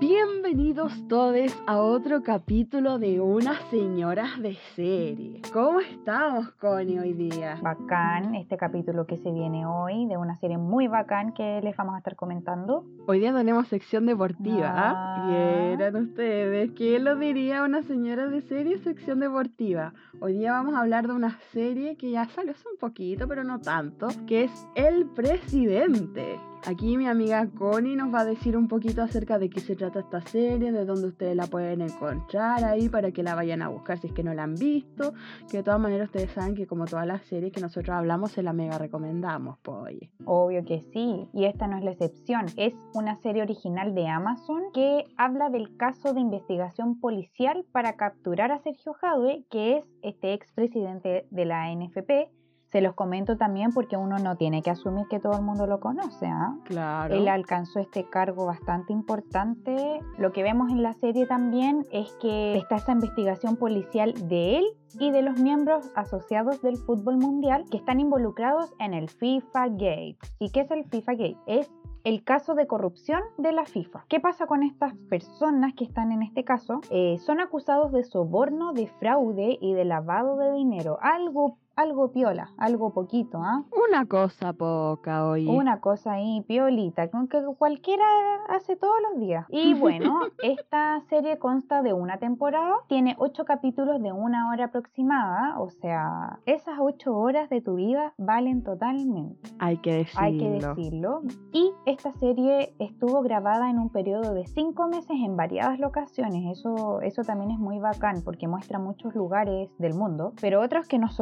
Bienvenidos todos a otro capítulo de Unas Señoras de Serie. ¿Cómo estamos, Connie, hoy día? Bacán, este capítulo que se viene hoy, de una serie muy bacán que les vamos a estar comentando. Hoy día tenemos sección deportiva. Ah. Vieran ustedes, ¿quién lo diría una señora de serie sección deportiva? Hoy día vamos a hablar de una serie que ya salió hace un poquito, pero no tanto, que es El Presidente. Aquí mi amiga Connie nos va a decir un poquito acerca de qué se trata esta serie, de dónde ustedes la pueden encontrar ahí para que la vayan a buscar si es que no la han visto. Que de todas maneras ustedes saben que como todas las series que nosotros hablamos se la mega recomendamos, pues. Obvio que sí, y esta no es la excepción. Es una serie original de Amazon que habla del caso de investigación policial para capturar a Sergio Jadwe, que es este expresidente de la NFP. Se los comento también porque uno no tiene que asumir que todo el mundo lo conoce, ¿ah? Claro. Él alcanzó este cargo bastante importante. Lo que vemos en la serie también es que está esa investigación policial de él y de los miembros asociados del fútbol mundial que están involucrados en el FIFA Gate. ¿Y qué es el FIFA Gate? Es el caso de corrupción de la FIFA. ¿Qué pasa con estas personas que están en este caso? Eh, son acusados de soborno, de fraude y de lavado de dinero. Algo algo piola, algo poquito, ¿ah? Una cosa poca, oye. Una cosa ahí, piolita, con que cualquiera hace todos los días. Y bueno, esta serie consta de una temporada, tiene ocho capítulos de una hora aproximada, o sea, esas ocho horas de tu vida valen totalmente. Hay que decirlo. Hay que decirlo. Y esta serie estuvo grabada en un periodo de cinco meses en variadas locaciones. Eso, eso también es muy bacán porque muestra muchos lugares del mundo, pero otros que nos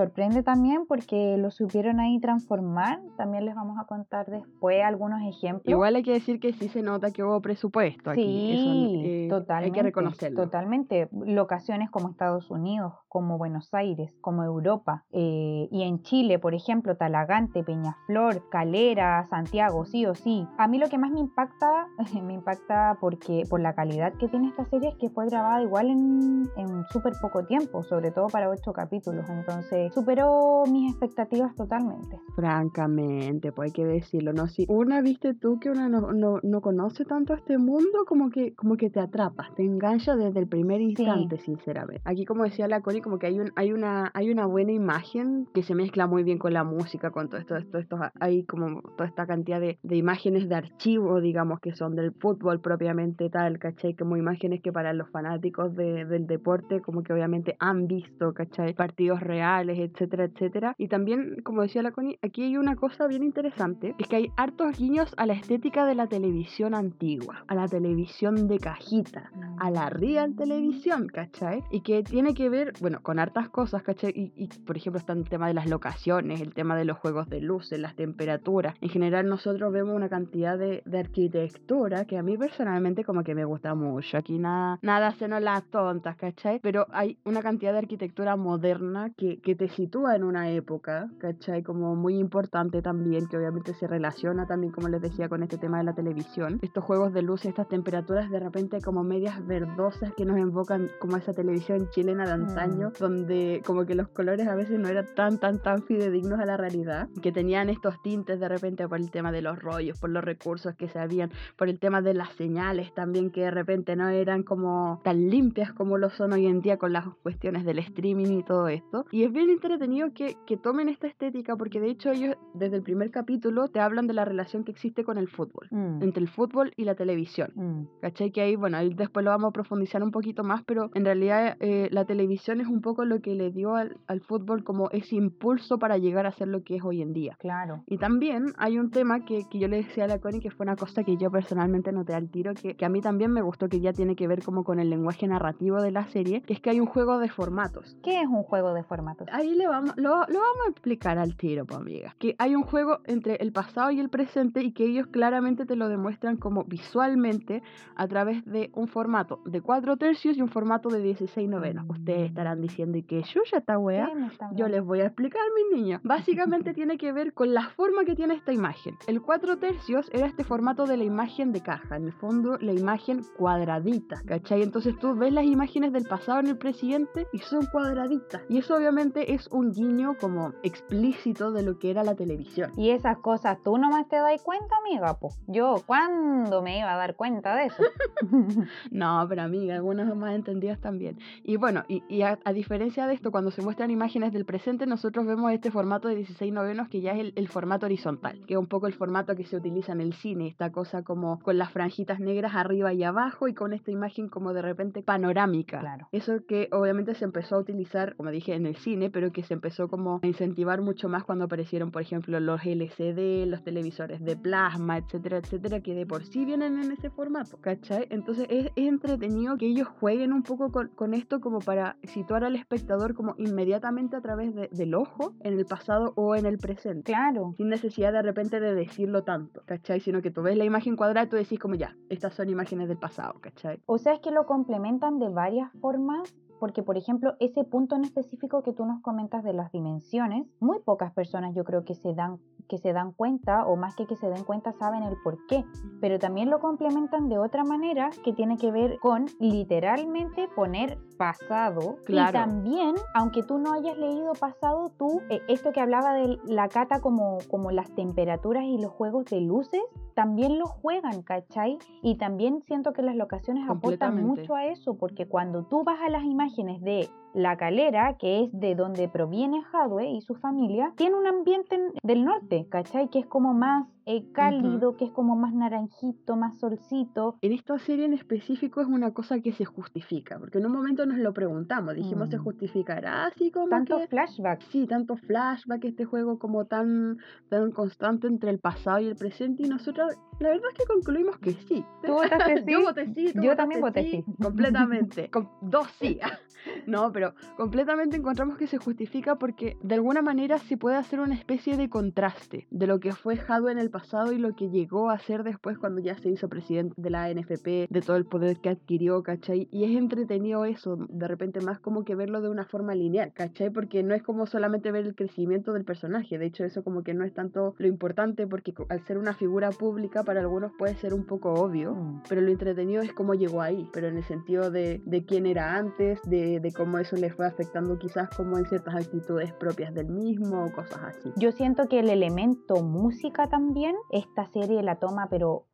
también porque lo supieron ahí transformar. También les vamos a contar después algunos ejemplos. Igual hay que decir que sí se nota que hubo presupuesto aquí. Sí, Eso, eh, totalmente. Hay que reconocerlo. Totalmente. Locaciones como Estados Unidos, como Buenos Aires, como Europa. eh, y en Chile, por ejemplo, Talagante, Peñaflor, Calera, Santiago, sí o sí. A mí lo que más me impacta, me impacta porque por la calidad que tiene esta serie es que fue grabada igual en, en súper poco tiempo, sobre todo para ocho capítulos. Entonces, superó mis expectativas totalmente. Francamente, pues hay que decirlo, ¿no? Si una viste tú que una no, no, no conoce tanto este mundo, como que, como que te atrapas, te engancha desde el primer instante, sinceramente. Aquí, como decía la Connie, como que hay, un, hay, una, hay una buena imagen que se mezcla muy bien con la música, con todo esto, esto, esto hay como toda esta cantidad de, de imágenes de archivo, digamos, que son del fútbol propiamente tal, ¿cachai? Como imágenes que para los fanáticos de- del deporte, como que obviamente han visto, ¿cachai? Partidos reales, etcétera, etcétera. Y también, como decía la Connie, aquí hay una cosa bien interesante, es que hay hartos guiños a la estética de la televisión antigua, a la televisión de cajita, a la real televisión, ¿cachai? Y que tiene que ver, bueno, con hartas cosas, ¿cachai? Y, y, por ejemplo está el tema de las locaciones, el tema de los juegos de luces, las temperaturas. En general nosotros vemos una cantidad de, de arquitectura que a mí personalmente como que me gusta mucho. Aquí nada, nada hacen las tontas, ¿cachai? Pero hay una cantidad de arquitectura moderna que, que te sitúa en una época, ¿cachai? Como muy importante también, que obviamente se relaciona también, como les decía, con este tema de la televisión. Estos juegos de luces, estas temperaturas de repente como medias verdosas que nos invocan como a esa televisión chilena de antaño, donde como que los colores a veces no eran tan, tan, tan fidedignos a la realidad, que tenían estos tintes de repente por el tema de los rollos, por los recursos que se habían, por el tema de las señales también, que de repente no eran como tan limpias como lo son hoy en día con las cuestiones del streaming y todo esto. Y es bien entretenido que, que tomen esta estética, porque de hecho ellos desde el primer capítulo te hablan de la relación que existe con el fútbol, Mm, entre el fútbol y la televisión. mm. ¿Cachai? Que ahí, bueno, ahí después lo vamos a profundizar un poquito más, pero en realidad eh, la televisión es un poco lo que le dio al, al fútbol como ese impulso para llegar a ser lo que es hoy en día. Claro. Y también hay un tema que, que yo le decía a la Connie que fue una cosa que yo personalmente noté al tiro, que, que a mí también me gustó, que ya tiene que ver como con el lenguaje narrativo de la serie, que es que hay un juego de formatos. ¿Qué es un juego de formatos? Ahí le vamos, lo, lo vamos a explicar al tiro, pues amiga. Que hay un juego entre el pasado y el presente y que ellos claramente te lo demuestran como visualmente a través de un formato de 4 tercios y un formato de 16 novenos. Mm. Ustedes estarán diciendo, ¿y qué chucha esta wea? ¿Qué me está Yo les voy a explicar, mis niños. Básicamente tiene que ver con la forma que tiene esta imagen. El 4 tercios era este formato de la imagen de caja, en el fondo la imagen cuadradita, ¿cachai? Entonces tú ves las imágenes del pasado en el presente y son cuadraditas. Y eso obviamente es un guiño como explícito de lo que era la televisión. Y esas cosas tú nomás te das cuenta, amiga, pues. Yo, ¿cuándo me iba a dar cuenta de eso? no, pero amiga, algunas más entendidas también. Y bueno, y, a, diferencia de esto, cuando se muestran imágenes del presente, nosotros vemos este formato de 16 novenos que ya es el, formato horizontal, que es un poco el formato que se utiliza en el cine, esta cosa como con las franjitas negras arriba y abajo y con esta imagen como de repente panorámica. Claro. Eso que obviamente se empezó a utilizar, como dije, en el cine, pero que se empezó como a incentivar mucho más cuando aparecieron, por ejemplo, los LCD, los televisores de plasma, etcétera, etcétera, que de por sí vienen en ese formato, ¿cachai? Entonces es, entretenido que ellos jueguen un poco con, esto como para situar al espectador como inmediatamente a través del ojo en el pasado o en el presente. Claro. Sin necesidad de repente de decirlo tanto, ¿cachai? Sino que tú ves la imagen cuadrada y tú decís como ya, estas son imágenes del pasado, ¿cachai? O sea, es que lo complementan de varias formas porque, por ejemplo, ese punto en específico que tú nos comentas de las dimensiones, muy pocas personas yo creo que se dan que se dan cuenta o más que que se den cuenta saben el por qué, pero también lo complementan de otra manera que tiene que ver con literalmente poner pasado claro. y también, aunque tú no hayas leído pasado, tú eh, esto que hablaba de la cata como como las temperaturas y los juegos de luces, también lo juegan, ¿cachai? Y también siento que las locaciones aportan mucho a eso porque cuando tú vas a las imágenes de la Calera, que es de donde proviene Hadwe y su familia, tiene un ambiente del norte, ¿cachai? Que es como más eh, cálido, que es como más naranjito, más solcito. En esta serie en específico es una cosa que se justifica, porque en un momento nos lo preguntamos, dijimos se mm. justificará así como tanto flashback. Sí, tanto flashback, este juego como tan, tan constante entre el pasado y el presente, y nosotros la verdad es que concluimos que sí. ¿Tú votaste sí? Yo voté sí, Yo también voté sí. Completamente. Con dos sí. No, pero completamente encontramos que se justifica porque de alguna manera se puede hacer una especie de contraste de lo que fue Hadwe en el pasado y lo que llegó a ser después cuando ya se hizo presidente de la NFP, de todo el poder que adquirió, ¿cachai? Y es entretenido eso, de repente más como que verlo de una forma lineal, ¿cachai? Porque no es como solamente ver el crecimiento del personaje, de hecho eso como que no es tanto lo importante porque al ser una figura pública para algunos puede ser un poco obvio, mm. pero lo entretenido es cómo llegó ahí, pero en el sentido de, de quién era antes, de, de cómo eso le fue afectando quizás como en ciertas actitudes propias del mismo o cosas así. Yo siento que el elemento música también, esta serie la toma pero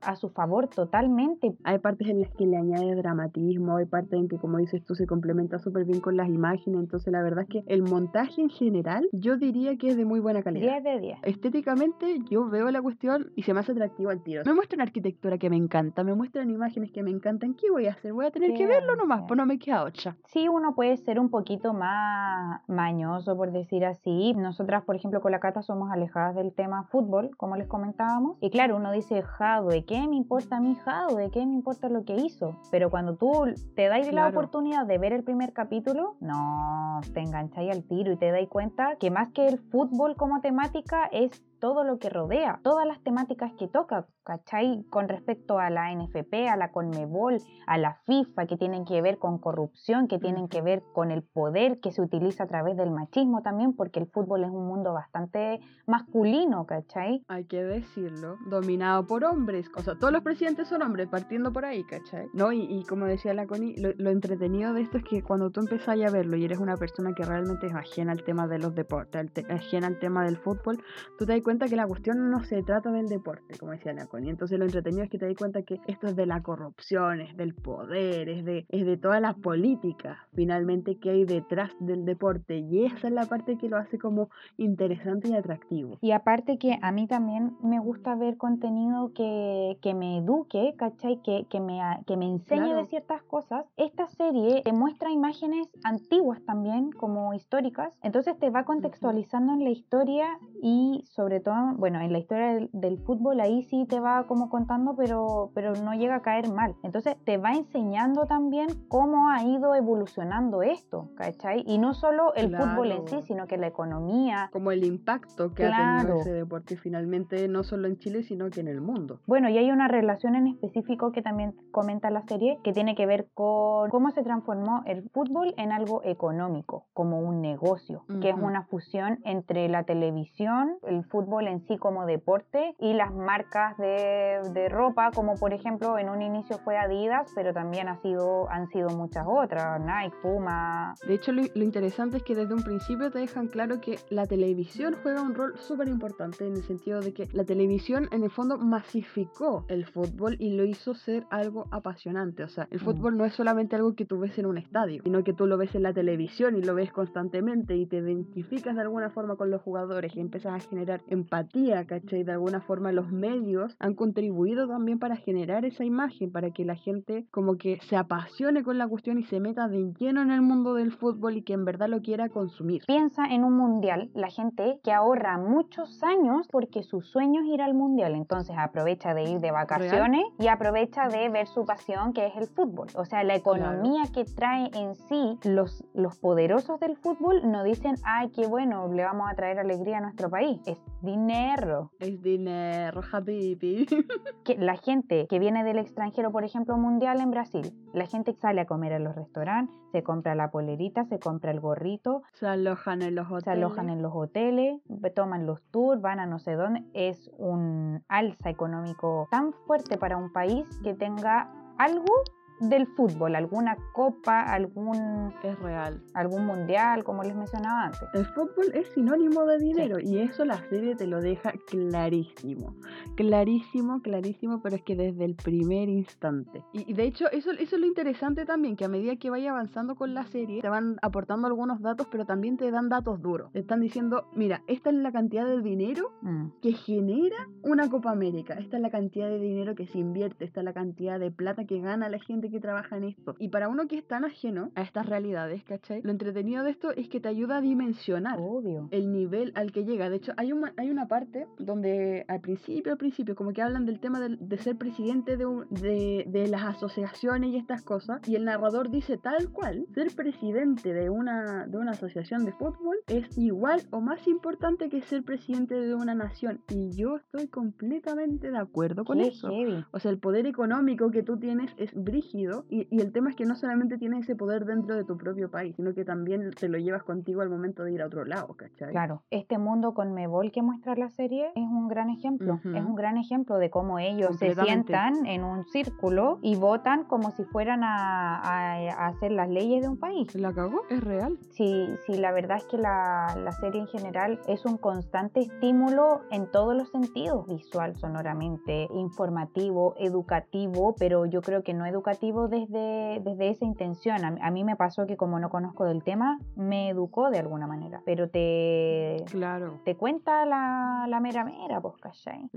a su favor totalmente. Hay partes en las que le añade dramatismo, hay partes en que como dices tú se complementa súper bien con las imágenes, entonces la verdad es que el montaje en general yo diría que es de muy buena calidad. 10 de 10. Estéticamente yo veo la cuestión y se me hace atractivo al tiro. Me muestran arquitectura que me encanta, me muestran imágenes que me encantan. ¿Qué voy a hacer? Voy a tener que verlo nomás, pues no me queda otra. Sí, uno puede ser un poquito más mañoso, por decir así. Nosotras, por ejemplo, con la Cata somos alejadas del tema fútbol, como les comentábamos. Y claro, uno dice, ¿de ¿qué me importa a mí ¿De ¿Qué me importa lo que hizo? Pero cuando tú te dais la oportunidad de ver el primer capítulo, no, te engancháis al tiro y te dais cuenta que más que el fútbol como temática es todo lo que rodea, todas las temáticas que toca, ¿cachai? Con respecto a la NFP, a la Conmebol, a la FIFA, que tienen que ver con corrupción, que tienen que ver con el poder que se utiliza a través del machismo también, porque el fútbol es un mundo bastante masculino, ¿cachai? Hay que decirlo, dominado por hombres, o sea, todos los presidentes son hombres, partiendo por ahí, ¿cachai? No, y, como decía la Connie, lo, entretenido de esto es que cuando tú empezás a verlo y eres una persona que realmente es ajena al tema de los deportes, ajena al tema del fútbol, tú te das cuenta que la cuestión no se trata del deporte, como decía la y Entonces lo entretenido es que te das cuenta que esto es de la corrupción, es del poder, es de, es de toda la política finalmente que hay detrás del deporte. Y esa es la parte que lo hace como interesante y atractivo. Y aparte que a mí también me gusta ver contenido que, que me eduque, ¿cachai? Que, que, me, que me enseñe de ciertas cosas. Esta serie te muestra imágenes antiguas también, como históricas. Entonces te va contextualizando en la historia y sobre bueno, en la historia del, fútbol ahí sí te va como contando, pero, pero no llega a caer mal. Entonces te va enseñando también cómo ha ido evolucionando esto, ¿cachai? Y no solo el fútbol en sí, sino que la economía. Como el impacto que ha tenido ese deporte finalmente, no solo en Chile, sino que en el mundo. Bueno, y hay una relación en específico que también comenta la serie, que tiene que ver con cómo se transformó el fútbol en algo económico, como un negocio, que es una fusión entre la televisión el fútbol en sí como deporte y las marcas de, de ropa, como por ejemplo en un inicio fue Adidas, pero también ha sido, han sido muchas otras, Nike, Puma. De hecho, lo, lo interesante es que desde un principio te dejan claro que la televisión juega un rol súper importante en el sentido de que la televisión en el fondo masificó el fútbol y lo hizo ser algo apasionante. O sea, el Mm. fútbol no es solamente algo que tú ves en un estadio, sino que tú lo ves en la televisión y lo ves constantemente y te identificas de alguna forma con los jugadores y empiezas a generar empatía, ¿cachai? De alguna forma los medios han contribuido también para generar esa imagen, para que la gente como que se apasione con la cuestión y se meta de lleno en el mundo del fútbol y que en verdad lo quiera consumir. Piensa en un mundial, la gente que ahorra muchos años porque su sueño es ir al mundial, entonces aprovecha de ir de vacaciones y aprovecha de ver su pasión que es el fútbol. O sea, la economía que trae en sí los, los poderosos del fútbol no dicen, ay, qué bueno, le vamos a traer alegría a nuestro país. Es dinero. Es dinero, habibi. Que la gente que viene del extranjero, por ejemplo, mundial en Brasil, la gente sale a comer a los restaurantes, se compra la polerita, se compra el gorrito, Se alojan en los hoteles. se alojan en los hoteles, toman los tours, van a no sé dónde. Es un alza económico tan fuerte para un país que tenga algo del fútbol, alguna copa, algún, Es real. algún mundial, como les mencionaba antes. El fútbol es sinónimo de dinero y eso la serie te lo deja clarísimo. Clarísimo, clarísimo, pero es que desde el primer instante. Y, y de hecho, eso, eso es lo interesante también, que a medida que vaya avanzando con la serie, te van aportando algunos datos, pero también te dan datos duros. Te están diciendo, mira, esta es la cantidad de dinero Mm. que genera una Copa América. Esta es la cantidad de dinero que se invierte, esta es la cantidad de plata que gana la gente que trabaja en esto. Y para uno que es tan ajeno a estas realidades, ¿cachai? Lo entretenido de esto es que te ayuda a dimensionar Obvio. el nivel al que llega. De hecho, hay una, hay una parte donde al principio, al principio, como que hablan del tema del- de, ser presidente de, un- de, de las asociaciones y estas cosas, y el narrador dice tal cual, ser presidente de una, de una asociación de fútbol es igual o más importante que ser presidente de una nación. Y yo estoy completamente de acuerdo con Qué eso. heavy. O sea, el poder económico que tú tienes es brígido y, y el tema es que no solamente tienes ese poder dentro de tu propio país, sino que también te lo llevas contigo al momento de ir a otro lado, ¿cachai? Claro, este mundo con Mebol que muestra la serie es un gran ejemplo. Ujú. Es un gran ejemplo de cómo ellos se sientan en un círculo y votan como si fueran a, a- a hacer las leyes de un país. ¿La cagó? Es real. Sí, sí, la verdad es que la, la serie en general es un constante estímulo en todos los sentidos, visual, sonoramente, informativo, educativo, pero yo creo que no educativo desde, desde esa intención. A, a mí me pasó que como no conozco del tema, me educó de alguna manera, pero te, Claro. te cuenta la, la mera mera, pues, ¿cachai?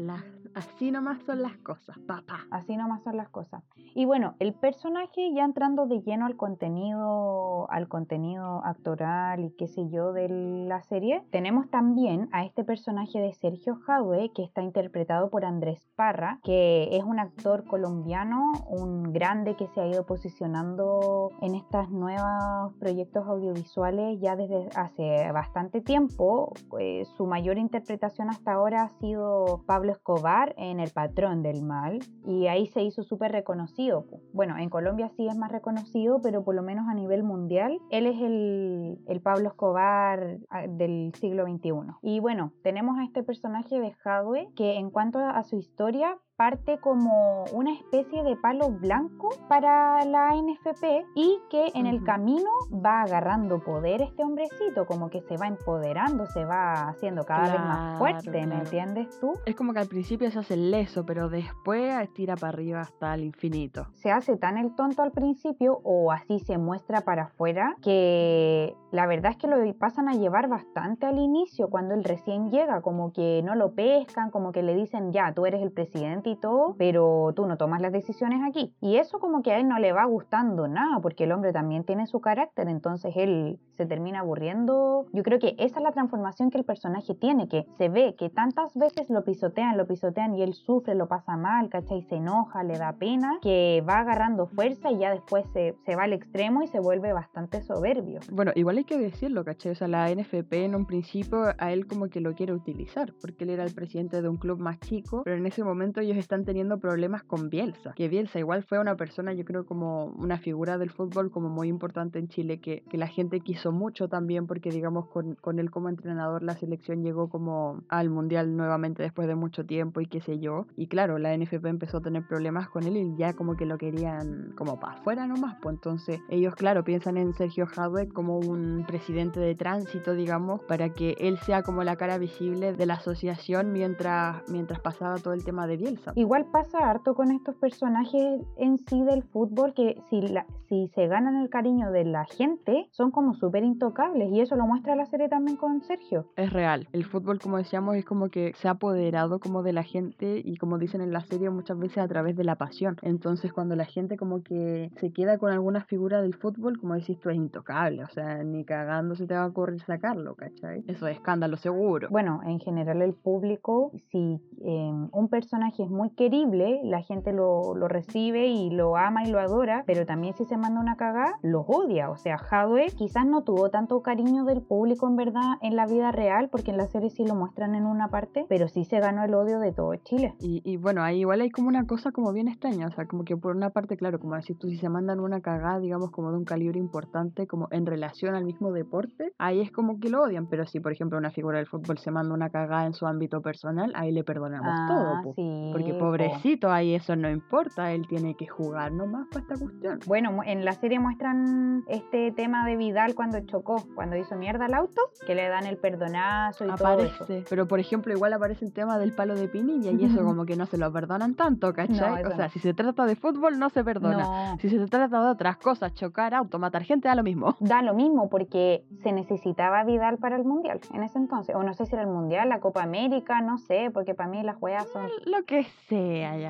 Así nomás son las cosas, papá. Así nomás son las cosas. Y bueno, el personaje ya entrando de lleno al contenido, al contenido actoral y qué sé yo de la serie, tenemos también a este personaje de Sergio Jadwe que está interpretado por Andrés Parra, que es un actor colombiano, un grande que se ha ido posicionando en estos nuevos proyectos audiovisuales ya desde hace bastante tiempo. Eh, su mayor interpretación hasta ahora ha sido Pablo Escobar en El Patrón del Mal y ahí se hizo súper reconocido. Bueno, en Colombia sí es más reconocido, pero por lo menos a nivel mundial, él es el, el Pablo Escobar ah, del siglo XXI. Y bueno, tenemos a este personaje de Hadwe que en cuanto a su historia parte como una especie de palo blanco para la NFP y que en el camino va agarrando poder este hombrecito, como que se va empoderando, se va haciendo cada vez más Claro, fuerte, ¿me claro. entiendes tú? Es como que al principio se hace leso, pero después estira para arriba hasta el infinito. se hace tan el tonto al principio o así se muestra para afuera que la verdad es que lo pasan a llevar bastante al inicio cuando él recién llega, como que no lo pescan, como que le dicen ya, tú eres el presidente y todo, pero tú no tomas las decisiones aquí. Y eso como que a él no le va gustando nada, porque el hombre también tiene su carácter, entonces él se termina aburriendo. Yo creo que esa es la transformación que el personaje tiene, que se ve que tantas veces lo pisotean, lo pisotean y él sufre, lo pasa mal, ¿cachai? Se enoja, le da pena, que va agarrando fuerza y ya después se, se va al extremo y se vuelve bastante soberbio. Bueno, igual hay que decirlo, ¿cachai? O sea, la NFP en un principio a él como que lo quiere utilizar, porque él era el presidente de un club más chico, pero en ese momento ellos están teniendo problemas con Bielsa, que Bielsa igual fue una persona, yo creo, como una figura del fútbol como muy importante en Chile, que, que la gente quiso mucho también, porque digamos, con, con él como entrenador la selección llegó como al Mundial nuevamente después de mucho tiempo y qué sé yo. Y claro, la NFP empezó a tener problemas con él y ya como que lo querían como para afuera nomás, pues entonces ellos, claro, piensan en Sergio Hadwe como un presidente de tránsito, digamos, para que él sea como la cara visible de la asociación mientras, mientras pasaba todo el tema de Bielsa. Igual pasa harto con estos personajes en sí del fútbol que si, la, si se ganan el cariño de la gente, son como súper intocables y eso lo muestra la serie también con Sergio. Es real, el fútbol como decíamos es como que se ha apoderado como de la gente y como dicen en la serie muchas veces a través de la pasión. Entonces cuando la gente como que se queda con alguna figura del fútbol, como decís tú, es intocable, o sea, ni cagando se te va a ocurrir sacarlo, ¿cachai? Eso es escándalo seguro. Bueno, en general el público, si eh, un personaje es muy querible, la gente lo, lo, recibe y lo ama y lo adora, pero también si se manda una cagada, los odia. O sea, Hadwe quizás no tuvo tanto cariño del público en verdad en la vida real, porque en la serie sí lo muestran en una parte, pero sí se ganó el odio de todo Chile. Y, y bueno, ahí igual hay como una cosa como bien extraña, o sea, como que por una parte, claro, como decís tú, si se mandan una cagada, digamos, como de un calibre importante, como en relación al mismo deporte, ahí es como que lo odian, pero si por ejemplo una figura del fútbol se manda una cagada en su ámbito personal, ahí le perdonamos Ah, todo, po. sí, porque po. pobrecito, ahí eso no importa, él tiene que jugar nomás para esta cuestión. Bueno, en la serie muestran este tema de Vidal cuando chocó, cuando hizo mierda al auto, que le dan el perdonazo y todo eso. Aparece, pero por ejemplo, igual aparece el tema del palo de pinilla y eso como que no se lo perdonan tanto, ¿cachai? o sea, no. si se trata de fútbol no se perdona. No, Si se trata de otras cosas, chocar, auto, matar gente, da lo mismo. da lo mismo porque se necesitaba Vidal para el Mundial en ese entonces. O no sé si era el Mundial, la Copa América, no sé, porque para mí las weas son... Lo que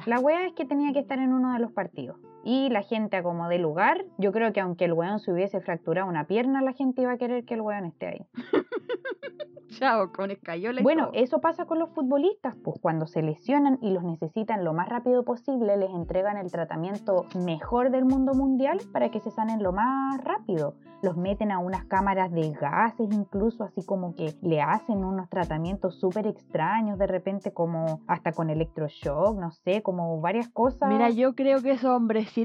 La wea es que tenía que estar en uno de los partidos. Y la gente acomodé lugar. Yo creo que aunque el weón se hubiese fracturado una pierna, la gente iba a querer que el weón esté ahí. Chao, con escayola y Bueno, todo. eso pasa con los futbolistas, pues cuando se lesionan y los necesitan lo más rápido posible, les entregan el tratamiento mejor del mundo mundial para que se sanen lo más rápido. Los meten a unas cámaras de gases, incluso así como que le hacen unos tratamientos súper extraños, de repente como hasta con electroshock, no sé, como varias cosas. Mira, yo creo que esos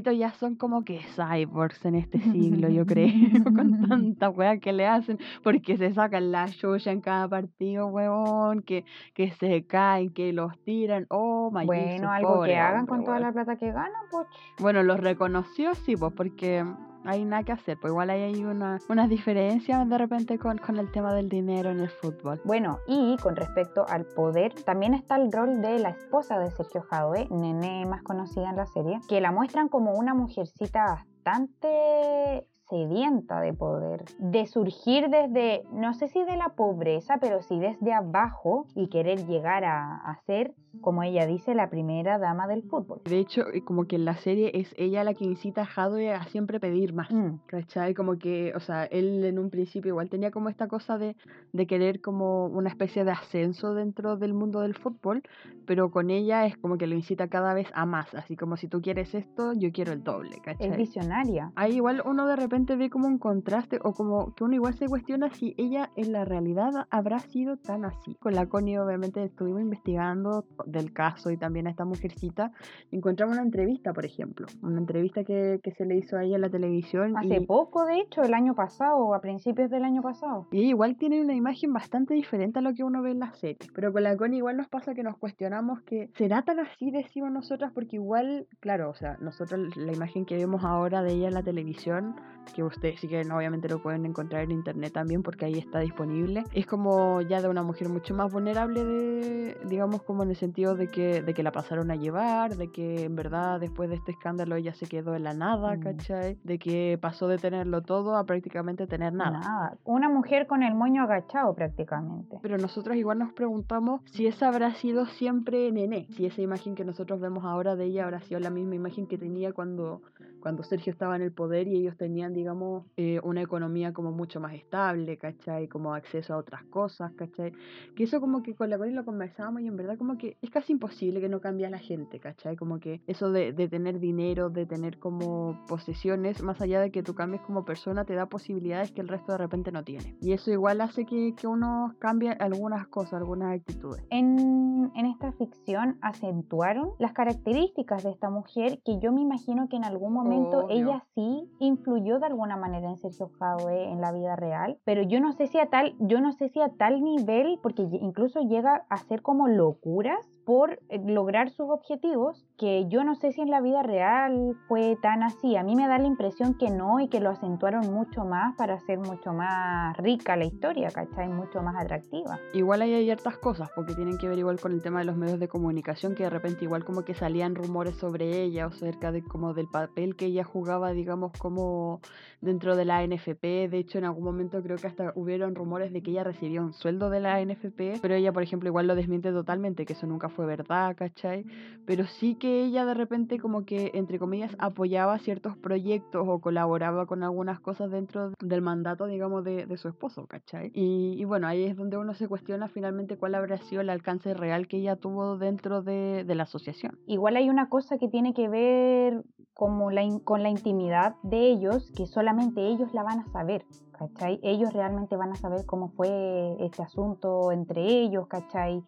ya son como que cyborgs en este siglo, yo creo, con tanta weá que le hacen, porque se sacan la chucha en cada partido, weón, que, que se caen, que los tiran, oh my bueno, Jesus, algo pobre que hagan hombre, con toda weón. la plata que ganan, pues. Bueno, los reconoció, sí, pues, porque hay nada que hacer, pues igual hay una, unas diferencias de repente con, con el tema del dinero en el fútbol. Bueno, y con respecto al poder, también está el rol de la esposa de Sergio Jadwe, Nene más conocida en la serie, que la muestran como una mujercita bastante sedienta de poder, de surgir desde, no sé si de la pobreza, pero sí desde abajo y querer llegar a, a ser, como ella dice, la primera dama del fútbol. De hecho, como que en la serie es ella la que incita a Hadwe a siempre pedir más. Mm, ¿Cachai? Como que, o sea, él en un principio igual tenía como esta cosa de, de querer como una especie de ascenso dentro del mundo del fútbol, pero con ella es como que lo incita cada vez a más, así como si tú quieres esto, yo quiero el doble, es ¿cachai? visionaria. Ahí igual uno de repente ve como un contraste o como que uno igual se cuestiona si ella en la realidad habrá sido tan así. Con la Connie obviamente estuvimos investigando del caso y también a esta mujercita encontramos una entrevista, por ejemplo, una entrevista que, que se le hizo a ella en la televisión Hace y, poco, de hecho, el año pasado, a principios del año pasado. y ella igual tiene una imagen bastante diferente a lo que uno ve en la serie. Pero con la Connie igual nos pasa que nos cuestionamos que será tan así decimos nosotras porque igual, claro, o sea, nosotros la imagen que vemos ahora de ella en la televisión, que ustedes sí que obviamente lo pueden encontrar en internet también porque ahí está disponible, es como ya de una mujer mucho más vulnerable de, digamos como en el sentido de que, de que la pasaron a llevar, de que en verdad después de este escándalo ella se quedó en la nada, Mm. ¿cachai? De que pasó de tenerlo todo a prácticamente tener nada. Nada. Una mujer con el moño agachado prácticamente. Pero nosotros igual nos preguntamos si esa habrá sido siempre Nené, si esa imagen que nosotros vemos ahora de ella habrá sido la misma imagen que tenía cuando, cuando Sergio estaba en el poder y ellos tenían, digamos, eh, una economía como mucho más estable, ¿cachai? Como acceso a otras cosas, ¿cachai? Que eso como que con la Connie lo conversábamos y en verdad como que es casi imposible que no cambie a la gente, ¿cachai? Como que eso de, de tener dinero, de tener como posesiones, más allá de que tú cambies como persona, te da posibilidades que el resto de repente no tiene. Y eso igual hace que, que uno cambie algunas cosas, algunas actitudes. En, en esta ficción acentuaron las características de esta mujer que yo me imagino que en algún momento Obvio. ella sí influyó de alguna manera en Sergio Jadwe en la vida real, pero yo no sé si a tal, yo no sé si a tal nivel, porque incluso llega a ser como locuras por eh, lograr sus objetivos, que yo no sé si en la vida real fue tan así. A mí me da la impresión que no y que lo acentuaron mucho más para hacer mucho más rica la historia, ¿cachai? Mucho más atractiva. Igual hay hartas cosas, porque tienen que ver igual con el tema de los medios de comunicación, que de repente igual como que salían rumores sobre ella o cerca de como del papel que ella jugaba, digamos, como dentro de la NFP. De hecho, en algún momento creo que hasta hubieron rumores de que ella recibía un sueldo de la NFP, pero ella, por ejemplo, igual lo desmiente totalmente, que eso nunca fue verdad, ¿cachai? Pero sí que ella de repente como que, entre comillas, apoyaba ciertos proyectos o colaboraba con algunas cosas dentro del mandato, digamos, de, de su esposo, ¿cachai? Y, y bueno, ahí es donde uno se cuestiona finalmente cuál habrá sido el alcance real que ella tuvo dentro de, de la asociación. Igual hay una cosa que tiene que ver como la in- con la intimidad de ellos, que solamente ellos la van a saber, ¿cachai? Ellos realmente van a saber cómo fue este asunto entre ellos, ¿cachai?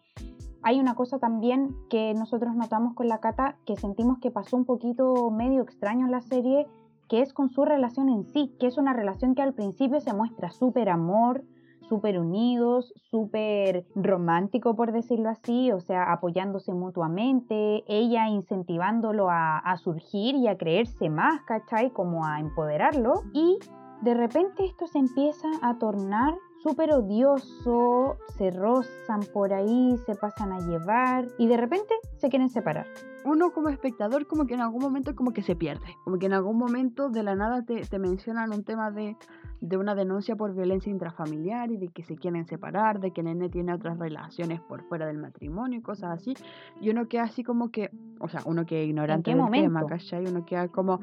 Hay una cosa también que nosotros notamos con la Cata, que sentimos que pasó un poquito medio extraño en la serie, que es con su relación en sí, que es una relación que al principio se muestra súper amor, súper unidos, súper romántico por decirlo así, o sea, apoyándose mutuamente, ella incentivándolo a, a surgir y a creerse más, ¿cachai? Como a empoderarlo. Y de repente esto se empieza a tornar súper odioso, se rozan por ahí, se pasan a llevar y de repente se quieren separar. Uno como espectador como que en algún momento como que se pierde, como que en algún momento de la nada te, te mencionan un tema de, de una denuncia por violencia intrafamiliar y de que se quieren separar, de que Nene tiene otras relaciones por fuera del matrimonio y cosas así, y uno queda así como que, o sea, uno queda ignorante qué del tema, momento? ¿cachai? Uno queda como,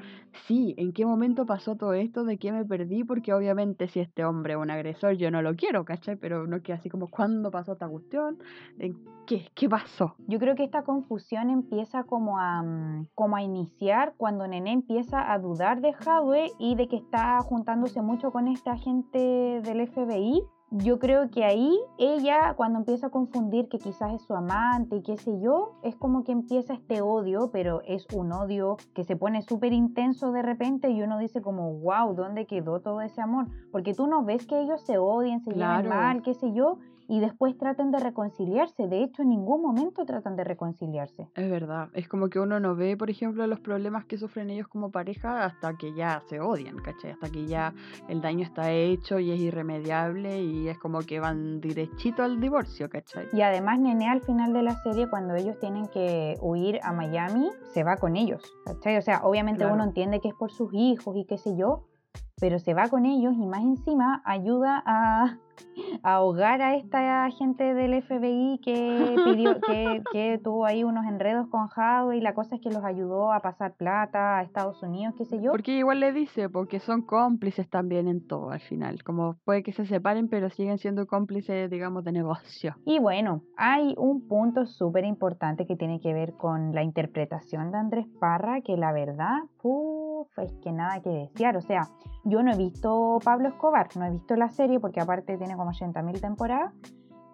sí, ¿en qué momento pasó todo esto? ¿De qué me perdí? Porque obviamente si este hombre es un agresor yo no lo quiero, ¿cachai? Pero uno queda así como, ¿cuándo pasó esta cuestión? ¿En qué? ¿Qué pasó? Yo creo que esta confusión empieza como a, mm, como a iniciar cuando Nene empieza a dudar de Hadwe y de que está juntándose mucho con esta gente del FBI. Yo creo que ahí ella, cuando empieza a confundir que quizás es su amante y qué sé yo, es como que empieza este odio, pero es un odio que se pone súper intenso de repente y uno dice como, wow, ¿dónde quedó todo ese amor? Porque tú no ves que ellos se odien, se Claro. mal, qué sé yo, y después traten de reconciliarse. De hecho, en ningún momento tratan de reconciliarse. Es verdad, es como que uno no ve, por ejemplo, los problemas que sufren ellos como pareja hasta que ya se odian, ¿cachai? Hasta que ya el daño está hecho y es irremediable y es como que van derechito al divorcio, ¿cachai? Y además, Nene al final de la serie, cuando ellos tienen que huir a Miami, se va con ellos. ¿cachai? O sea, obviamente Claro. uno entiende que es por sus hijos y qué sé yo, pero se va con ellos y más encima ayuda a ahogar a esta gente del FBI que pidió, que, que tuvo ahí unos enredos con Hadwe y la cosa es que los ayudó a pasar plata a Estados Unidos, qué sé yo. Porque igual le dice, porque son cómplices también en todo al final, como puede que se separen, pero siguen siendo cómplices, digamos, de negocio. Y bueno, hay un punto súper importante que tiene que ver con la interpretación de Andrés Parra, que la verdad, es que nada que desear. O sea, yo no he visto Pablo Escobar, no he visto la serie porque aparte tiene como 80.000 temporadas,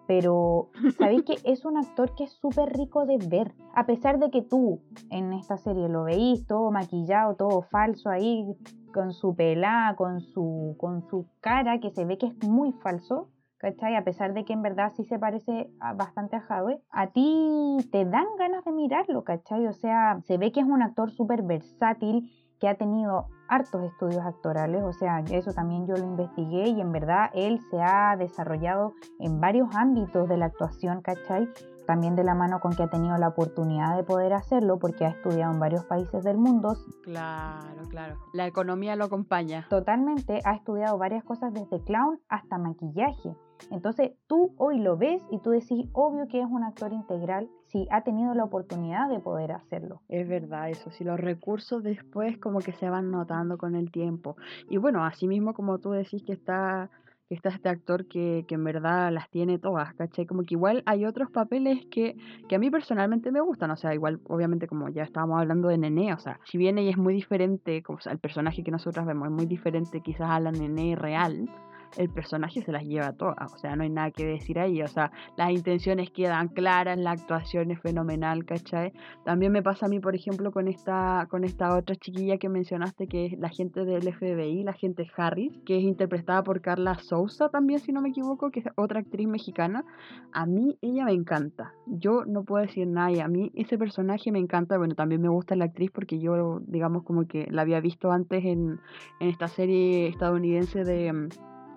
pero sabéis que es un actor que es súper rico de ver. A pesar de que tú en esta serie lo veís todo maquillado, todo falso ahí, con su pelá, con su, con su cara, que se ve que es muy falso. ¿Cachai? A pesar de que en verdad sí se parece bastante a Hadwe, a ti te dan ganas de mirarlo, ¿cachai? O sea, se ve que es un actor súper versátil, que ha tenido hartos estudios actorales, o sea, eso también yo lo investigué y en verdad él se ha desarrollado en varios ámbitos de la actuación, ¿cachai? También de la mano con que ha tenido la oportunidad de poder hacerlo porque ha estudiado en varios países del mundo, Claro, claro. La economía lo acompaña. totalmente ha estudiado varias cosas desde clown hasta maquillaje. Entonces tú hoy lo ves y tú decís, obvio que es un actor integral si ha tenido la oportunidad de poder hacerlo. Es verdad eso, si los recursos después como que se van notando con el tiempo. Y bueno, así mismo como tú decís que está que está este actor que, que, en verdad las tiene todas, ¿cachai? Como que igual hay otros papeles que, que a mí personalmente me gustan, o sea, igual obviamente como ya estábamos hablando de Nené, o sea, si bien ella es muy diferente, como, el personaje que nosotros vemos es muy diferente quizás a la Nené real, el personaje se las lleva todas, o sea, no hay nada que decir ahí, o sea, las intenciones quedan claras, la actuación es fenomenal, ¿cachai? También me pasa a mí, por ejemplo, con esta, con esta otra chiquilla que mencionaste, que es la gente del FBI, la gente Harris, que es interpretada por Carla Souza también, si no me equivoco, que es otra actriz mexicana. A mí ella me encanta, yo no puedo decir nada, y a mí ese personaje me encanta, bueno, también me gusta la actriz porque yo, digamos, como que la había visto antes en, en esta serie estadounidense de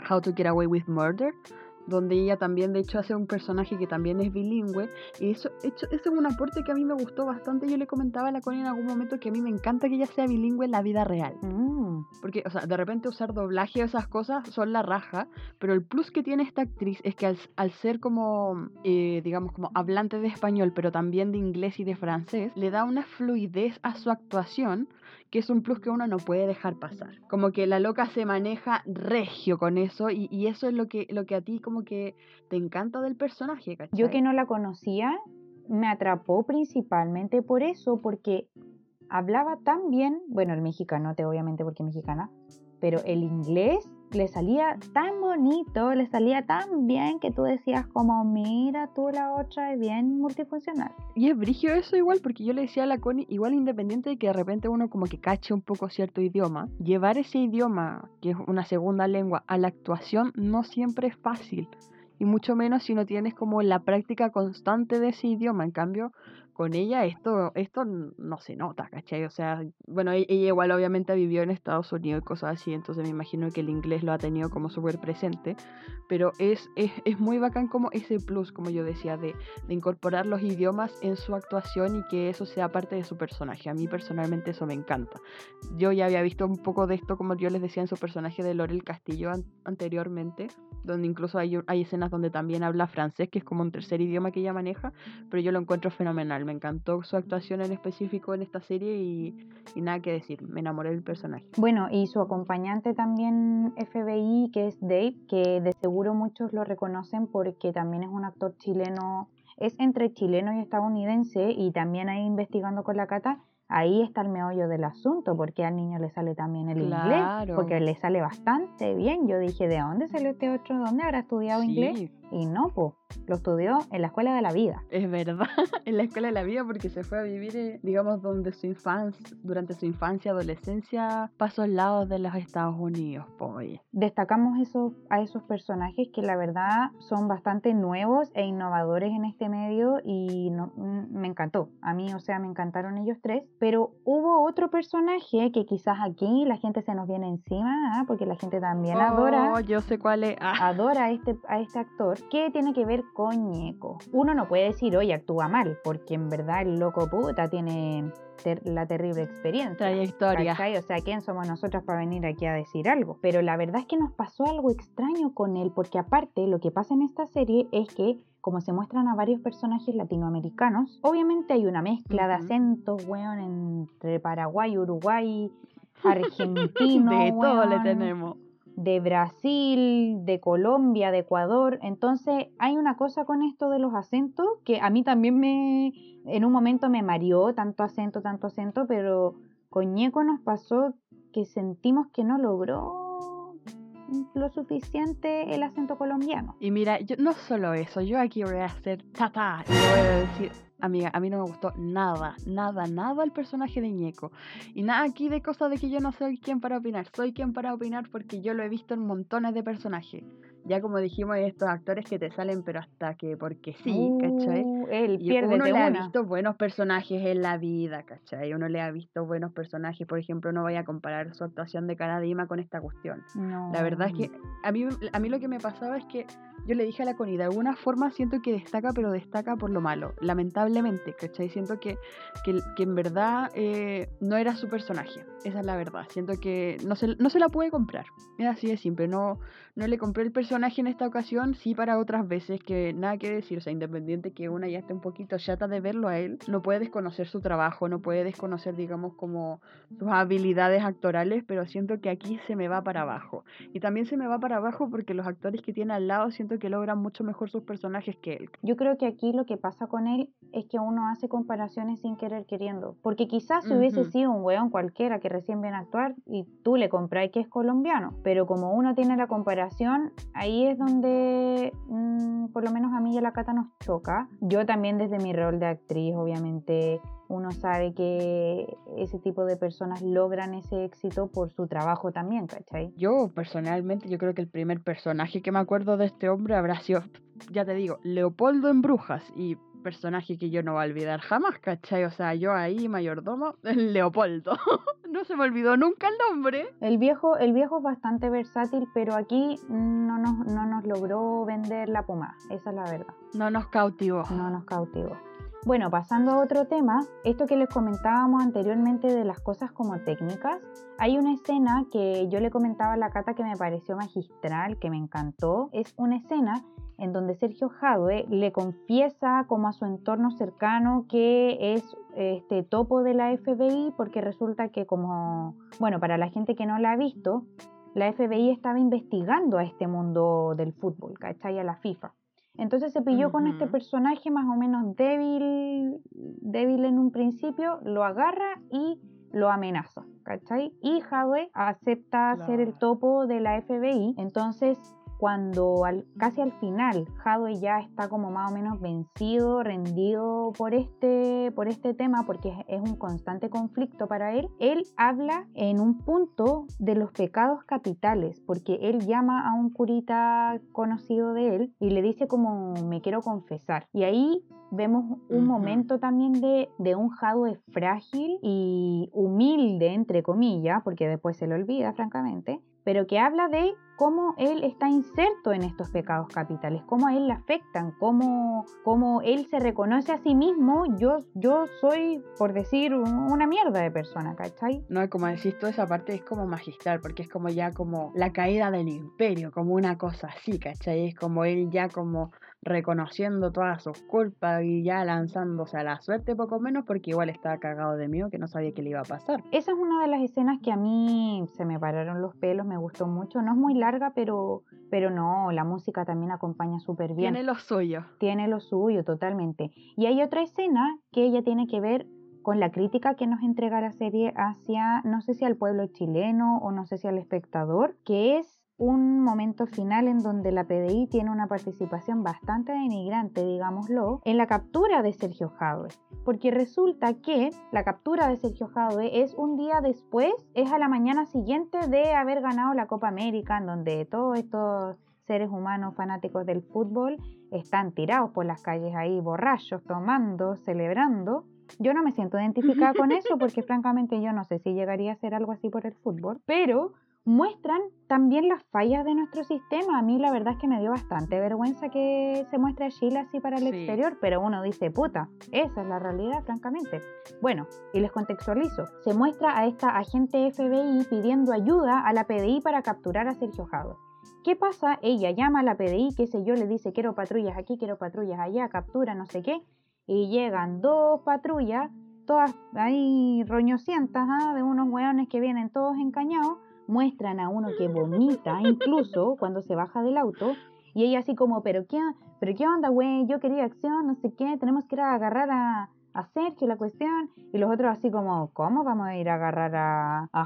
How to Get Away with Murder, donde ella también de hecho hace un personaje que también es bilingüe y eso, eso, es un aporte que a mí me gustó bastante yo le comentaba a la Connie en algún momento que a mí me encanta que ella sea bilingüe en la vida real mm. porque o sea de repente usar doblaje o esas cosas son la raja pero el plus que tiene esta actriz es que al, ser como eh, digamos como hablante de español pero también de inglés y de francés le da una fluidez a su actuación que es un plus que uno no puede dejar pasar. Como que la loca se maneja regio con eso y, eso es lo que, lo que a ti como que te encanta del personaje. ¿cachai? Yo que no la conocía, me atrapó principalmente por eso, porque hablaba tan bien, bueno, el mexicano, obviamente porque mexicana, pero el inglés le salía tan bonito, le salía tan bien que tú decías como, mira tú la otra es bien multifuncional. Y es brigio eso igual, porque yo le decía a la Connie, igual independiente de que de repente uno como que cache un poco cierto idioma, llevar ese idioma, que es una segunda lengua, a la actuación no siempre es fácil. Y mucho menos si no tienes como la práctica constante de ese idioma. En cambio, con ella esto, esto no se nota, ¿cachai? O sea, bueno, e-, ella igual obviamente vivió en Estados Unidos y cosas así, entonces me imagino que el inglés lo ha tenido como súper presente, pero es, es, es, muy bacán como ese plus, como yo decía, de, de, incorporar los idiomas en su actuación y que eso sea parte de su personaje. A mí personalmente eso me encanta. Yo ya había visto un poco de esto, como yo les decía, en su personaje de Lorel Castillo anteriormente, donde incluso hay, hay escenas donde también habla francés, que es como un tercer idioma que ella maneja, pero yo lo encuentro fenomenal me encantó su actuación en específico en esta serie y, nada que decir, me enamoré del personaje. Bueno, y su acompañante también FBI, que es Dave, que de seguro muchos lo reconocen porque también es un actor chileno, es entre chileno y estadounidense y también ahí investigando con la cata ahí está el meollo del asunto, porque al niño le sale también el inglés, porque le sale bastante bien. Yo dije, ¿de dónde salió este otro? ¿Dónde habrá estudiado inglés? Y no, pues, lo estudió en la escuela de la vida. Es verdad, en la escuela de la vida porque se fue a vivir, eh, digamos, donde su infancia, durante su infancia, adolescencia, pasó al lado de los Estados Unidos, pues. Destacamos a esos personajes que la verdad son bastante nuevos e innovadores en este medio y no, mm, me encantó. A mí, o sea, me encantaron ellos tres, pero hubo otro personaje que quizás aquí la gente se nos viene encima, ¿ah? porque la gente también adora. Oh, yo sé cuál es. Ah. Adora a este, a este actor ¿Qué tiene que ver con Ñeco? Uno no puede decir, oye, actúa mal, porque en verdad el loco puta tiene la terrible experiencia. Trayectoria. O sea, ¿quién somos nosotros para venir aquí a decir algo? Pero la verdad es que nos pasó algo extraño con él, porque aparte lo que pasa en esta serie es que como se muestran a varios personajes latinoamericanos, obviamente hay una mezcla de acentos, weón, entre Paraguay, Uruguay, argentino. de todo le tenemos de Brasil, de Colombia, de Ecuador. Entonces hay una cosa con esto de los acentos que a mí también me, en un momento me mareó tanto acento, tanto acento, pero con Ñeco nos pasó que sentimos que no logró lo suficiente el acento colombiano. Y mira, yo no solo eso, yo aquí voy a hacer tata y voy a decir Amiga, a mí no me gustó nada, nada, nada el personaje de Ñeco. Y nada aquí de cosas de que yo no soy quien para opinar. Soy quien para opinar porque yo lo he visto en montones de personajes. Ya como dijimos, estos actores que te salen, pero hasta que porque sí, ¿cachai? Uh, él pierde uno le ha visto buenos personajes en la vida, ¿cachai? Uno le ha visto buenos personajes. Por ejemplo, no voy a comparar su actuación de Dima con esta cuestión. La verdad es que a mí, a mí lo que me pasaba es que yo le dije a la Connie, de alguna forma siento que destaca, pero destaca por lo malo. Lamentablemente, ¿cachai? Siento que, que, que en verdad eh, no era su personaje. Esa es la verdad. Siento que no se, no se la puede comprar. Es así de simple. No, no le compré el personaje personaje en esta ocasión, sí para otras veces, que nada que decir, o sea, independiente que una ya esté un poquito chata de verlo a él, no puede desconocer su trabajo, no puede desconocer, digamos, como sus habilidades actorales, pero siento que aquí se me va para abajo. Y también se me va para abajo porque los actores que tiene al lado siento que logran mucho mejor sus personajes que él. Yo creo que aquí lo que pasa con él es que uno hace comparaciones sin querer queriendo, porque quizás si hubiese sido un weón cualquiera que recién viene a actuar y tú le compras que es colombiano, pero como uno tiene la comparación, ahí es donde mm, por lo menos a mí y a la Cata nos choca. Yo también desde mi rol de actriz, obviamente uno sabe que ese tipo de personas logran ese éxito por su trabajo también, ¿cachai? Yo personalmente, yo creo que el primer personaje que me acuerdo de este hombre habrá sido, ya te digo, Leopoldo en Brujas y personaje que yo no voy a olvidar jamás, ¿cachai? O sea, yo ahí, mayordomo, Leopoldo. no se me olvidó nunca el nombre. El viejo, el viejo es bastante versátil, pero aquí no nos, no nos logró vender la pomada, esa es la verdad. No nos cautivó. No nos cautivó. Bueno, pasando a otro tema, esto que les comentábamos anteriormente de las cosas como técnicas, hay una escena que yo le comentaba a la Cata que me pareció magistral, que me encantó. Es una escena en donde Sergio Jadwe le confiesa como a su entorno cercano que es este topo de la FBI porque resulta que como, bueno, para la gente que no la ha visto, la FBI estaba investigando a este mundo del fútbol, ¿cachai? A la FIFA. Entonces se pilló con este personaje más o menos débil, débil en un principio, lo agarra y lo amenaza, ¿cachai? Y Hadwe acepta ser el topo de la FBI, entonces cuando al, casi al final Hadwe ya está como más o menos vencido, rendido por este, por este tema, porque es, un constante conflicto para él, él habla en un punto de los pecados capitales, porque él llama a un curita conocido de él y le dice como me quiero confesar. Y ahí vemos un momento también de, de un Hadwe frágil y humilde, entre comillas, porque después se lo olvida, francamente, pero que habla de cómo él está inserto en estos pecados capitales, cómo a él le afectan, cómo, cómo él se reconoce a sí mismo, yo, yo soy, por decir, una mierda de persona, ¿cachai? No, como decís, toda esa parte es como magistral, porque es como ya como la caída del imperio, como una cosa así, ¿cachai? Es como él ya como reconociendo todas sus culpas y ya lanzándose a la suerte poco menos porque igual estaba cagado de miedo que no sabía qué le iba a pasar. Esa es una de las escenas que a mí se me pararon los pelos, me gustó mucho, no es muy larga pero, pero no, la música también acompaña súper bien. Tiene lo suyo. Tiene lo suyo totalmente. Y hay otra escena que ella tiene que ver con la crítica que nos entrega la serie hacia, no sé si al pueblo chileno o no sé si al espectador, que es un momento final en donde la PDI tiene una participación bastante denigrante, digámoslo, en la captura de Sergio Jadwe. Porque resulta que la captura de Sergio Jadwe es un día después, es a la mañana siguiente de haber ganado la Copa América, en donde todos estos seres humanos fanáticos del fútbol están tirados por las calles ahí, borrachos, tomando, celebrando. Yo no me siento identificada con eso porque francamente yo no sé si llegaría a ser algo así por el fútbol, pero muestran también las fallas de nuestro sistema. A mí la verdad es que me dio bastante vergüenza que se muestre a Chile así para el exterior, pero uno dice, puta, esa es la realidad, francamente. Bueno, y les contextualizo. Se muestra a esta agente FBI pidiendo ayuda a la PDI para capturar a Sergio Jado. ¿Qué pasa? Ella llama a la PDI, qué sé yo, le dice, quiero patrullas aquí, quiero patrullas allá, captura, no sé qué, y llegan dos patrullas, todas ahí roñosientas, ¿ah? de unos hueones que vienen todos encañados, muestran a uno que vomita incluso cuando se baja del auto y ella así como, pero qué, pero qué onda, güey, yo quería acción, no sé qué, tenemos que ir a agarrar a, a Sergio la cuestión y los otros así como, ¿cómo vamos a ir a agarrar a, a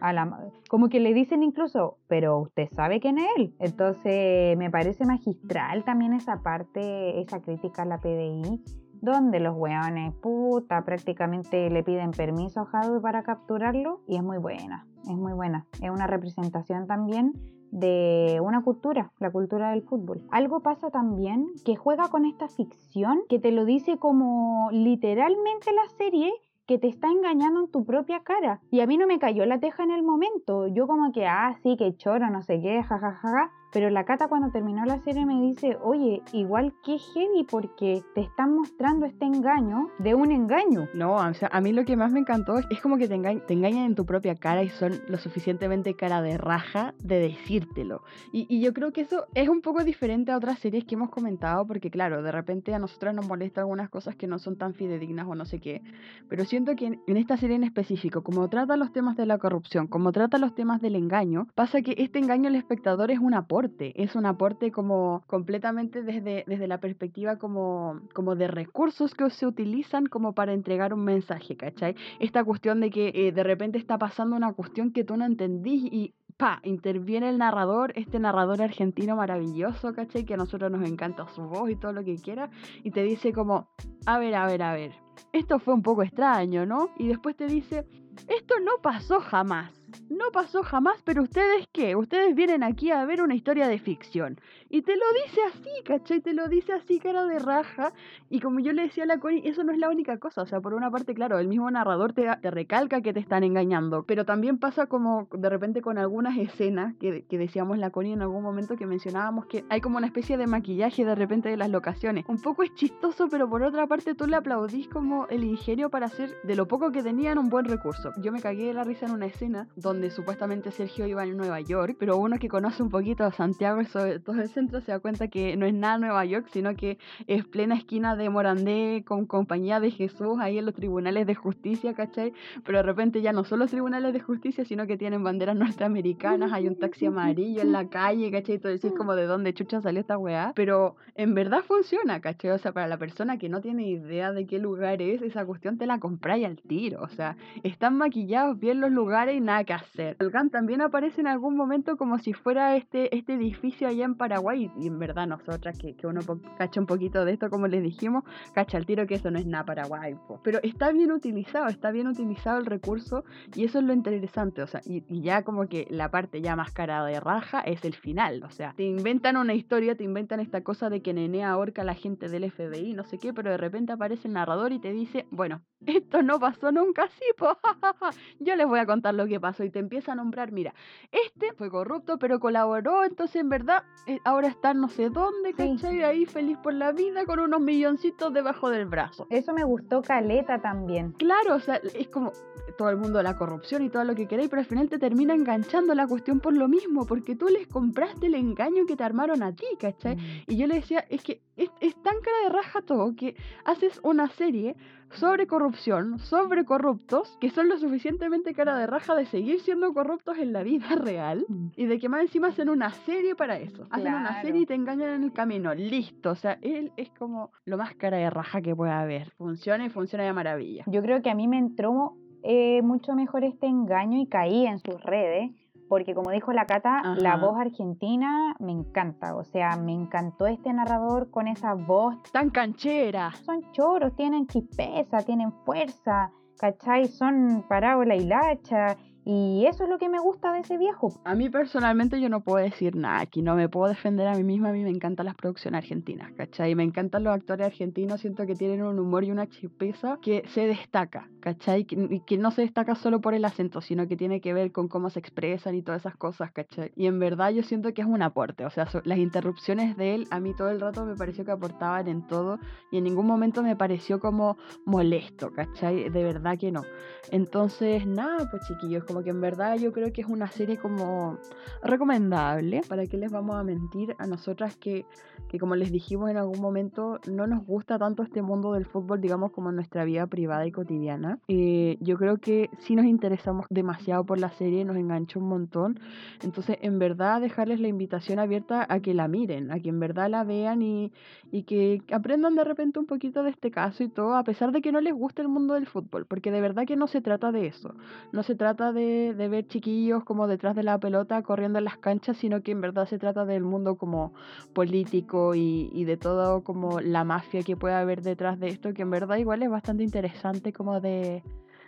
A la, como que le dicen incluso, pero usted sabe quién es él. Entonces me parece magistral también esa parte, esa crítica a la PDI donde los weones puta prácticamente le piden permiso a Hadwe para capturarlo y es muy buena, es muy buena. Es una representación también de una cultura, la cultura del fútbol. Algo pasa también que juega con esta ficción que te lo dice como literalmente la serie que te está engañando en tu propia cara. Y a mí no me cayó la teja en el momento. Yo como que, ah, sí, que choro, no sé qué, jajaja. Pero la Cata cuando terminó la serie me dice, oye, igual que heavy porque te están mostrando este engaño de un engaño. No, o sea, a mí lo que más me encantó es como que te, engañan en tu propia cara y son lo suficientemente cara de raja de decírtelo. Y, y yo creo que eso es un poco diferente a otras series que hemos comentado porque claro, de repente a nosotros nos molesta algunas cosas que no son tan fidedignas o no sé qué. Pero siento que en, en esta serie en específico, como trata los temas de la corrupción, como trata los temas del engaño, pasa que este engaño al espectador es un aporte, es un aporte como completamente desde, desde la perspectiva como, como de recursos que se utilizan como para entregar un mensaje, ¿cachai? Esta cuestión de que eh, de repente está pasando una cuestión que tú no entendís y pa, interviene el narrador, este narrador argentino maravilloso, ¿cachai? Que a nosotros nos encanta su voz y todo lo que quiera, y te dice como, a ver, a ver, a ver, esto fue un poco extraño, ¿no? Y después te dice, esto no pasó jamás. No pasó jamás, pero ustedes qué? Ustedes vienen aquí a ver una historia de ficción. Y te lo dice así, ¿cachai? Te lo dice así, cara de raja. Y como yo le decía a la Connie, eso no es la única cosa. O sea, por una parte, claro, el mismo narrador te, recalca que te están engañando. Pero también pasa como de repente con algunas escenas que, que decíamos la Connie en algún momento que mencionábamos que hay como una especie de maquillaje de repente de las locaciones. Un poco es chistoso, pero por otra parte tú le aplaudís como el ingenio para hacer de lo poco que tenían un buen recurso. Yo me cagué de la risa en una escena donde supuestamente Sergio iba a Nueva York, pero uno que conoce un poquito a Santiago y sobre todo el centro se da cuenta que no es nada Nueva York, sino que es plena esquina de Morandé con compañía de Jesús ahí en los tribunales de justicia, ¿cachai? Pero de repente ya no son los tribunales de justicia, sino que tienen banderas norteamericanas, hay un taxi amarillo en la calle, ¿cachai? Todo decir como de dónde chucha salió esta weá, pero en verdad funciona, ¿cachai? O sea, para la persona que no tiene idea de qué lugar es, esa cuestión te la compráis al tiro, o sea, están maquillados bien los lugares y nada que hacer. También aparece en algún momento como si fuera este, este edificio allá en Paraguay, y en verdad nosotras que, que uno cacha un poquito de esto, como les dijimos, cacha el tiro que eso no es nada Paraguay, pero está bien utilizado, está bien utilizado el recurso, y eso es lo interesante, o sea, y, ya como que la parte ya más cara de raja es el final, o sea, te inventan una historia, te inventan esta cosa de que Nene ahorca a la gente del FBI, no sé qué, pero de repente aparece el narrador y te dice, bueno, esto no pasó nunca así, po. yo les voy a contar lo que pasó y te empieza a nombrar, mira, este fue corrupto pero colaboró, entonces en verdad eh, ahora está no sé dónde, ¿cachai? Ahí feliz por la vida con unos milloncitos debajo del brazo. Eso me gustó Caleta también. Claro, o sea, es como todo el mundo la corrupción y todo lo que queréis, pero al final te termina enganchando la cuestión por lo mismo, porque tú les compraste el engaño que te armaron a ti, ¿cachai? Mm. Y yo le decía, es que es, es tan cara de raja todo que haces una serie sobre corrupción, sobre corruptos, que son lo suficientemente cara de raja de seguir siendo corruptos en la vida real mm. y de que más encima hacen una serie para eso. Hacen una serie y te engañan en el camino. Listo. O sea, él es como lo más cara de raja que puede haber. Funciona y funciona de maravilla. Yo creo que a mí me entró eh, mucho mejor este engaño y caí en sus redes porque como dijo la Cata, la voz argentina me encanta, o sea, me encantó este narrador con esa voz tan canchera. Son choros, tienen chispeza, tienen fuerza, ¿cachai? Son parábola y lacha y eso es lo que me gusta de ese viejo. A mí personalmente yo no puedo decir nada, aquí no me puedo defender a mí misma, a mí me encantan las producciones argentinas, ¿cachai? Me encantan los actores argentinos, siento que tienen un humor y una chipeza que se destaca, ¿cachai? Y que, no se destaca solo por el acento, sino que tiene que ver con cómo se expresan y todas esas cosas, ¿cachai? Y en verdad yo siento que es un aporte, o sea, las interrupciones de él a mí todo el rato me pareció que aportaban en todo y en ningún momento me pareció como molesto, ¿cachai? De verdad que no. Entonces, nada, pues chiquillos, como que en verdad yo creo que es una serie como recomendable. ¿Para qué les vamos a mentir a nosotras que, que como les dijimos en algún momento, no nos gusta tanto este mundo del fútbol, digamos, como en nuestra vida privada y cotidiana? Eh, yo creo que sí nos interesamos demasiado por la serie, nos enganchó un montón. Entonces, en verdad, dejarles la invitación abierta a que la miren, a que en verdad la vean y, y que aprendan de repente un poquito de este caso y todo, a pesar de que no les guste el mundo del fútbol, porque de verdad que no se trata de eso. No se trata de de, ver chiquillos como detrás de la pelota corriendo en las canchas, sino que en verdad se trata del mundo como político y, y de todo como la mafia que puede haber detrás de esto, que en verdad igual es bastante interesante como de,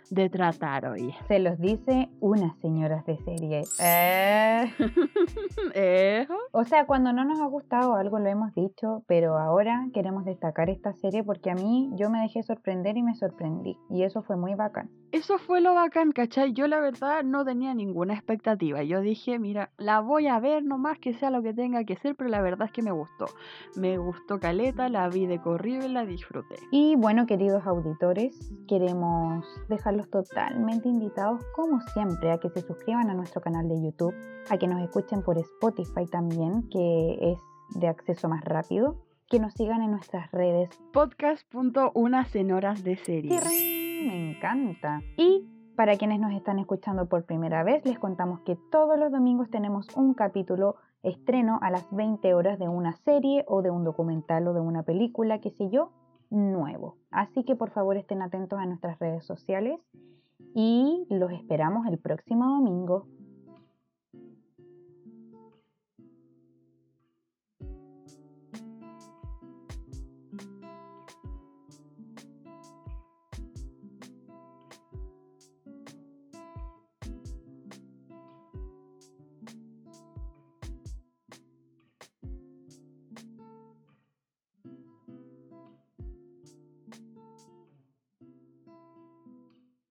de tratar hoy. Se los dice unas señoras de serie. Eh. ¿Eh? O sea, cuando no nos ha gustado algo lo hemos dicho, pero ahora queremos destacar esta serie porque a mí yo me dejé sorprender y me sorprendí. Y eso fue muy bacán. Eso fue lo bacán, ¿cachai? Yo la verdad no tenía ninguna expectativa. Yo dije, mira, la voy a ver nomás que sea lo que tenga que ser, pero la verdad es que me gustó. Me gustó Caleta, la vi de corrido y la disfruté. Y bueno, queridos auditores, queremos dejarlos totalmente invitados, como siempre, a que se suscriban a nuestro canal de YouTube, a que nos escuchen por Spotify también, que es de acceso más rápido, que nos sigan en nuestras redes. Podcast.unas en horas de serie. Me encanta. Y para quienes nos están escuchando por primera vez, les contamos que todos los domingos tenemos un capítulo estreno a las 20 horas de una serie o de un documental o de una película, qué sé yo, nuevo. Así que por favor estén atentos a nuestras redes sociales y los esperamos el próximo domingo.